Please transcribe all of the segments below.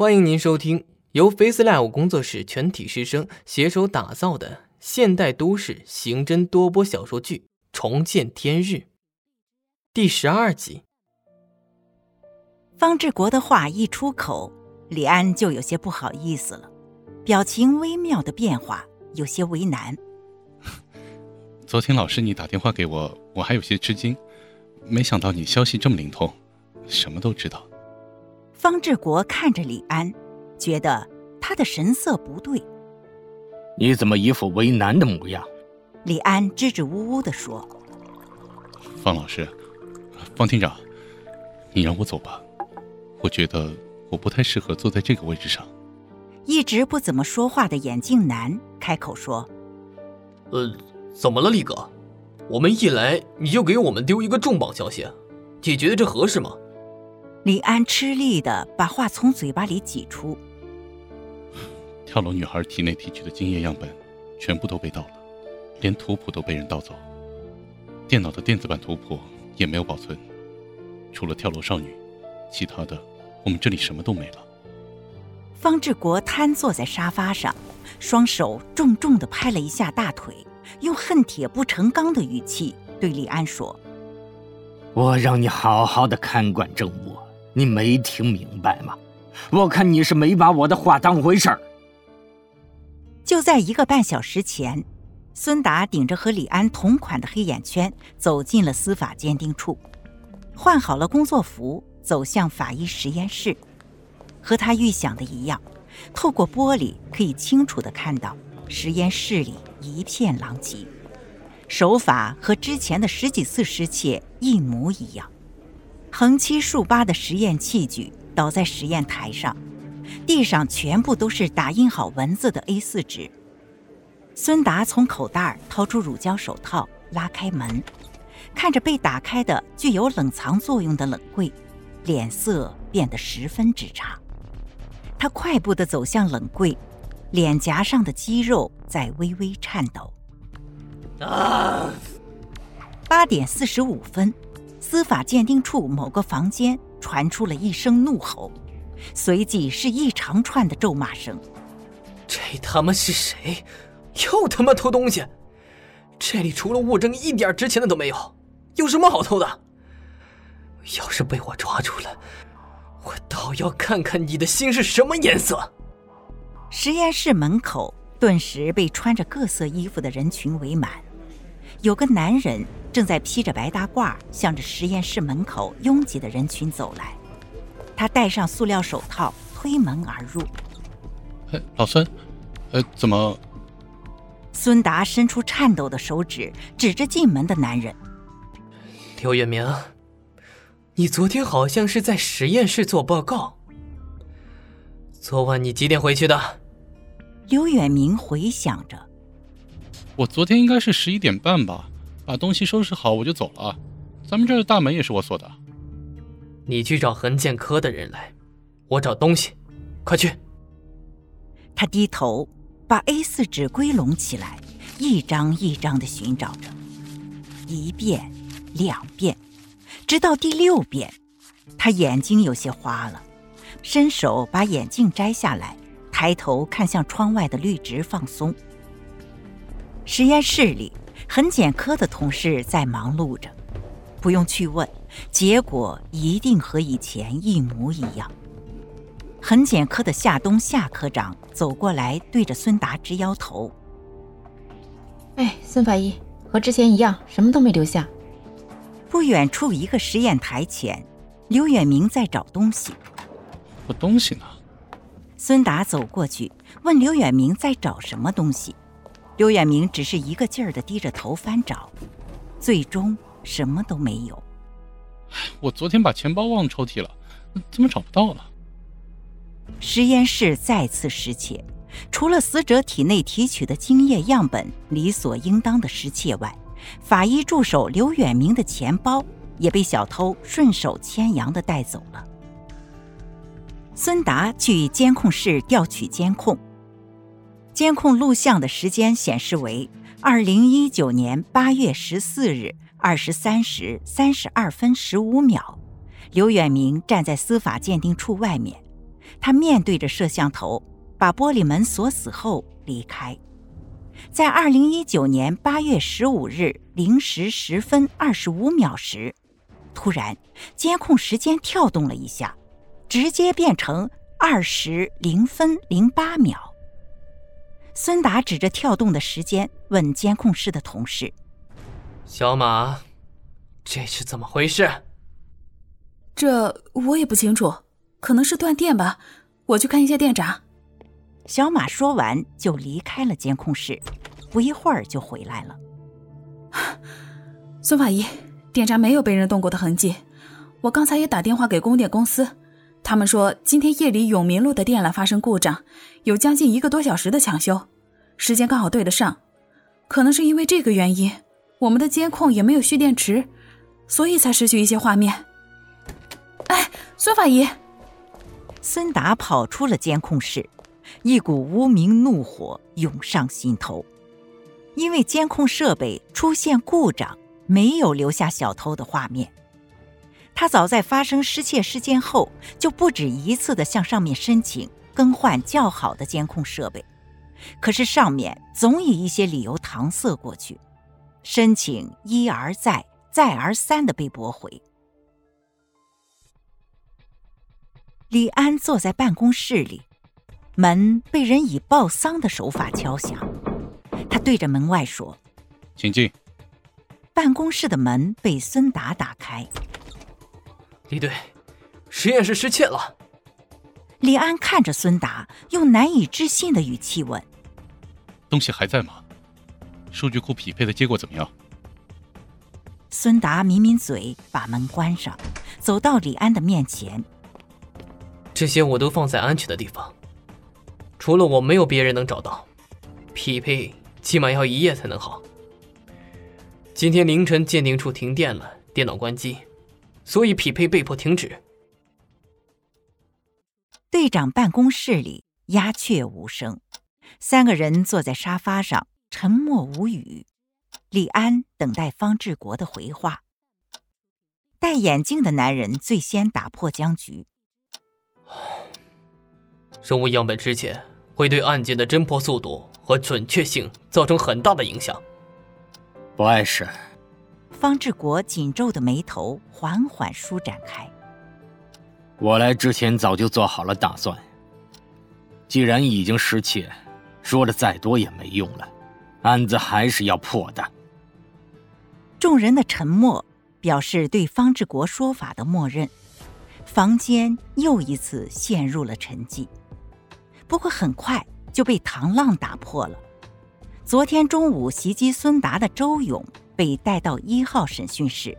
欢迎您收听由 FaceLive 工作室全体师生携手打造的现代都市刑侦多播小说剧《重见天日》第十二集。方志国的话一出口，李安就有些不好意思了，表情微妙的变化，有些为难。昨天老师你打电话给我，我还有些吃惊，没想到你消息这么灵通，什么都知道。方志国看着李安，觉得他的神色不对。你怎么一副为难的模样？李安支支吾吾地说：“方老师，方厅长，你让我走吧，我觉得我不太适合坐在这个位置上。”一直不怎么说话的眼镜男开口说：“呃，怎么了，李哥？我们一来你就给我们丢一个重磅消息，你觉得这合适吗？”李安吃力的把话从嘴巴里挤出。跳楼女孩体内提取的精液样本，全部都被盗了，连图谱都被人盗走，电脑的电子版图谱也没有保存。除了跳楼少女，其他的我们这里什么都没了。方志国瘫坐在沙发上，双手重重的拍了一下大腿，用恨铁不成钢的语气对李安说：“我让你好好的看管郑务。”你没听明白吗？我看你是没把我的话当回事儿。就在一个半小时前，孙达顶着和李安同款的黑眼圈走进了司法鉴定处，换好了工作服，走向法医实验室。和他预想的一样，透过玻璃可以清楚的看到实验室里一片狼藉，手法和之前的十几次失窃一模一样。横七竖八的实验器具倒在实验台上，地上全部都是打印好文字的 A4 纸。孙达从口袋掏出乳胶手套，拉开门，看着被打开的具有冷藏作用的冷柜，脸色变得十分之差。他快步地走向冷柜，脸颊上的肌肉在微微颤抖。啊！八点四十五分。司法鉴定处某个房间传出了一声怒吼，随即是一长串的咒骂声。这他妈是谁？又他妈偷东西！这里除了物证，一点值钱的都没有，有什么好偷的？要是被我抓住了，我倒要看看你的心是什么颜色！实验室门口顿时被穿着各色衣服的人群围满，有个男人。正在披着白大褂，向着实验室门口拥挤的人群走来。他戴上塑料手套，推门而入。哎，老孙，呃，怎么？孙达伸出颤抖的手指，指着进门的男人。刘远明，你昨天好像是在实验室做报告。昨晚你几点回去的？刘远明回想着。我昨天应该是十一点半吧。把东西收拾好，我就走了。咱们这儿的大门也是我锁的。你去找痕鉴科的人来，我找东西，快去。他低头把 A 四纸归拢起来，一张一张的寻找着，一遍，两遍，直到第六遍，他眼睛有些花了，伸手把眼镜摘下来，抬头看向窗外的绿植，放松。实验室里。痕检科的同事在忙碌着，不用去问，结果一定和以前一模一样。痕检科的夏冬夏科长走过来，对着孙达直摇头：“哎，孙法医，和之前一样，什么都没留下。”不远处一个实验台前，刘远明在找东西。我东西呢？孙达走过去，问刘远明在找什么东西。刘远明只是一个劲儿的低着头翻找，最终什么都没有。我昨天把钱包忘抽屉了，怎么找不到了？实验室再次失窃，除了死者体内提取的精液样本理所应当的失窃外，法医助手刘远明的钱包也被小偷顺手牵羊的带走了。孙达去监控室调取监控。监控录像的时间显示为二零一九年八月十四日二十三时三十二分十五秒。刘远明站在司法鉴定处外面，他面对着摄像头，把玻璃门锁死后离开。在二零一九年八月十五日零时十分二十五秒时，突然监控时间跳动了一下，直接变成二十零分零八秒。孙达指着跳动的时间问监控室的同事：“小马，这是怎么回事？”这我也不清楚，可能是断电吧。我去看一下电闸。小马说完就离开了监控室，不一会儿就回来了。孙法医，电闸没有被人动过的痕迹。我刚才也打电话给供电公司，他们说今天夜里永明路的电缆发生故障，有将近一个多小时的抢修，时间刚好对得上。可能是因为这个原因，我们的监控也没有蓄电池，所以才失去一些画面。哎，孙法医，孙达跑出了监控室。一股无名怒火涌上心头，因为监控设备出现故障，没有留下小偷的画面。他早在发生失窃事件后，就不止一次的向上面申请更换较好的监控设备，可是上面总以一些理由搪塞过去，申请一而再、再而三的被驳回。李安坐在办公室里。门被人以报丧的手法敲响，他对着门外说：“请进。”办公室的门被孙达打开。李队，实验室失窃了。李安看着孙达，用难以置信的语气问：“东西还在吗？数据库匹配的结果怎么样？”孙达抿抿嘴，把门关上，走到李安的面前：“这些我都放在安全的地方。”除了我，没有别人能找到。匹配起码要一夜才能好。今天凌晨鉴定处停电了，电脑关机，所以匹配被迫停止。队长办公室里鸦雀无声，三个人坐在沙发上沉默无语。李安等待方志国的回话。戴眼镜的男人最先打破僵局。生物样本之前。会对案件的侦破速度和准确性造成很大的影响。不碍事。方志国紧皱的眉头缓缓舒展开。我来之前早就做好了打算。既然已经失窃，说的再多也没用了，案子还是要破的。众人的沉默表示对方志国说法的默认。房间又一次陷入了沉寂。不过很快就被唐浪打破了。昨天中午袭击孙达的周勇被带到一号审讯室。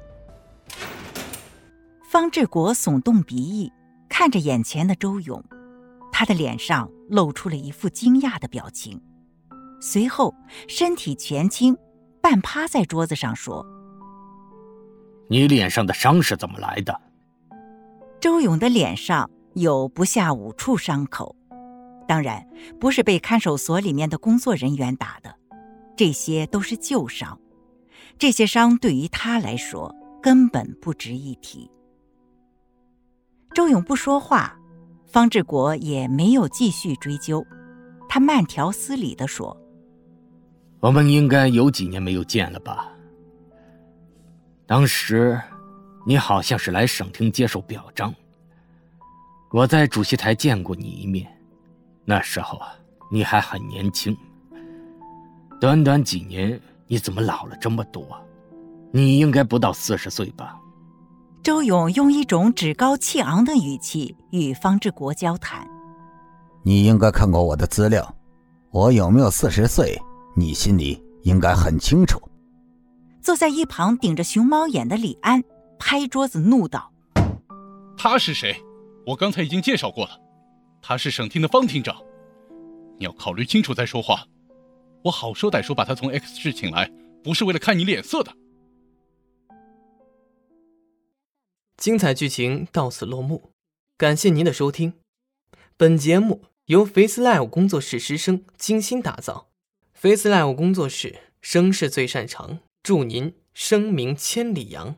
方志国耸动鼻翼，看着眼前的周勇，他的脸上露出了一副惊讶的表情，随后身体前倾，半趴在桌子上说：“你脸上的伤是怎么来的？”周勇的脸上有不下五处伤口。当然不是被看守所里面的工作人员打的，这些都是旧伤，这些伤对于他来说根本不值一提。周勇不说话，方志国也没有继续追究，他慢条斯理地说：“我们应该有几年没有见了吧？当时，你好像是来省厅接受表彰，我在主席台见过你一面。”那时候啊，你还很年轻。短短几年，你怎么老了这么多？你应该不到四十岁吧？周勇用一种趾高气昂的语气与方志国交谈。你应该看过我的资料，我有没有四十岁，你心里应该很清楚。坐在一旁顶着熊猫眼的李安拍桌子怒道：“他是谁？我刚才已经介绍过了。”他是省厅的方厅长，你要考虑清楚再说话。我好说歹说把他从 X 市请来，不是为了看你脸色的。精彩剧情到此落幕，感谢您的收听。本节目由 Face Live 工作室师生精心打造，Face Live 工作室声势最擅长，祝您声名千里扬。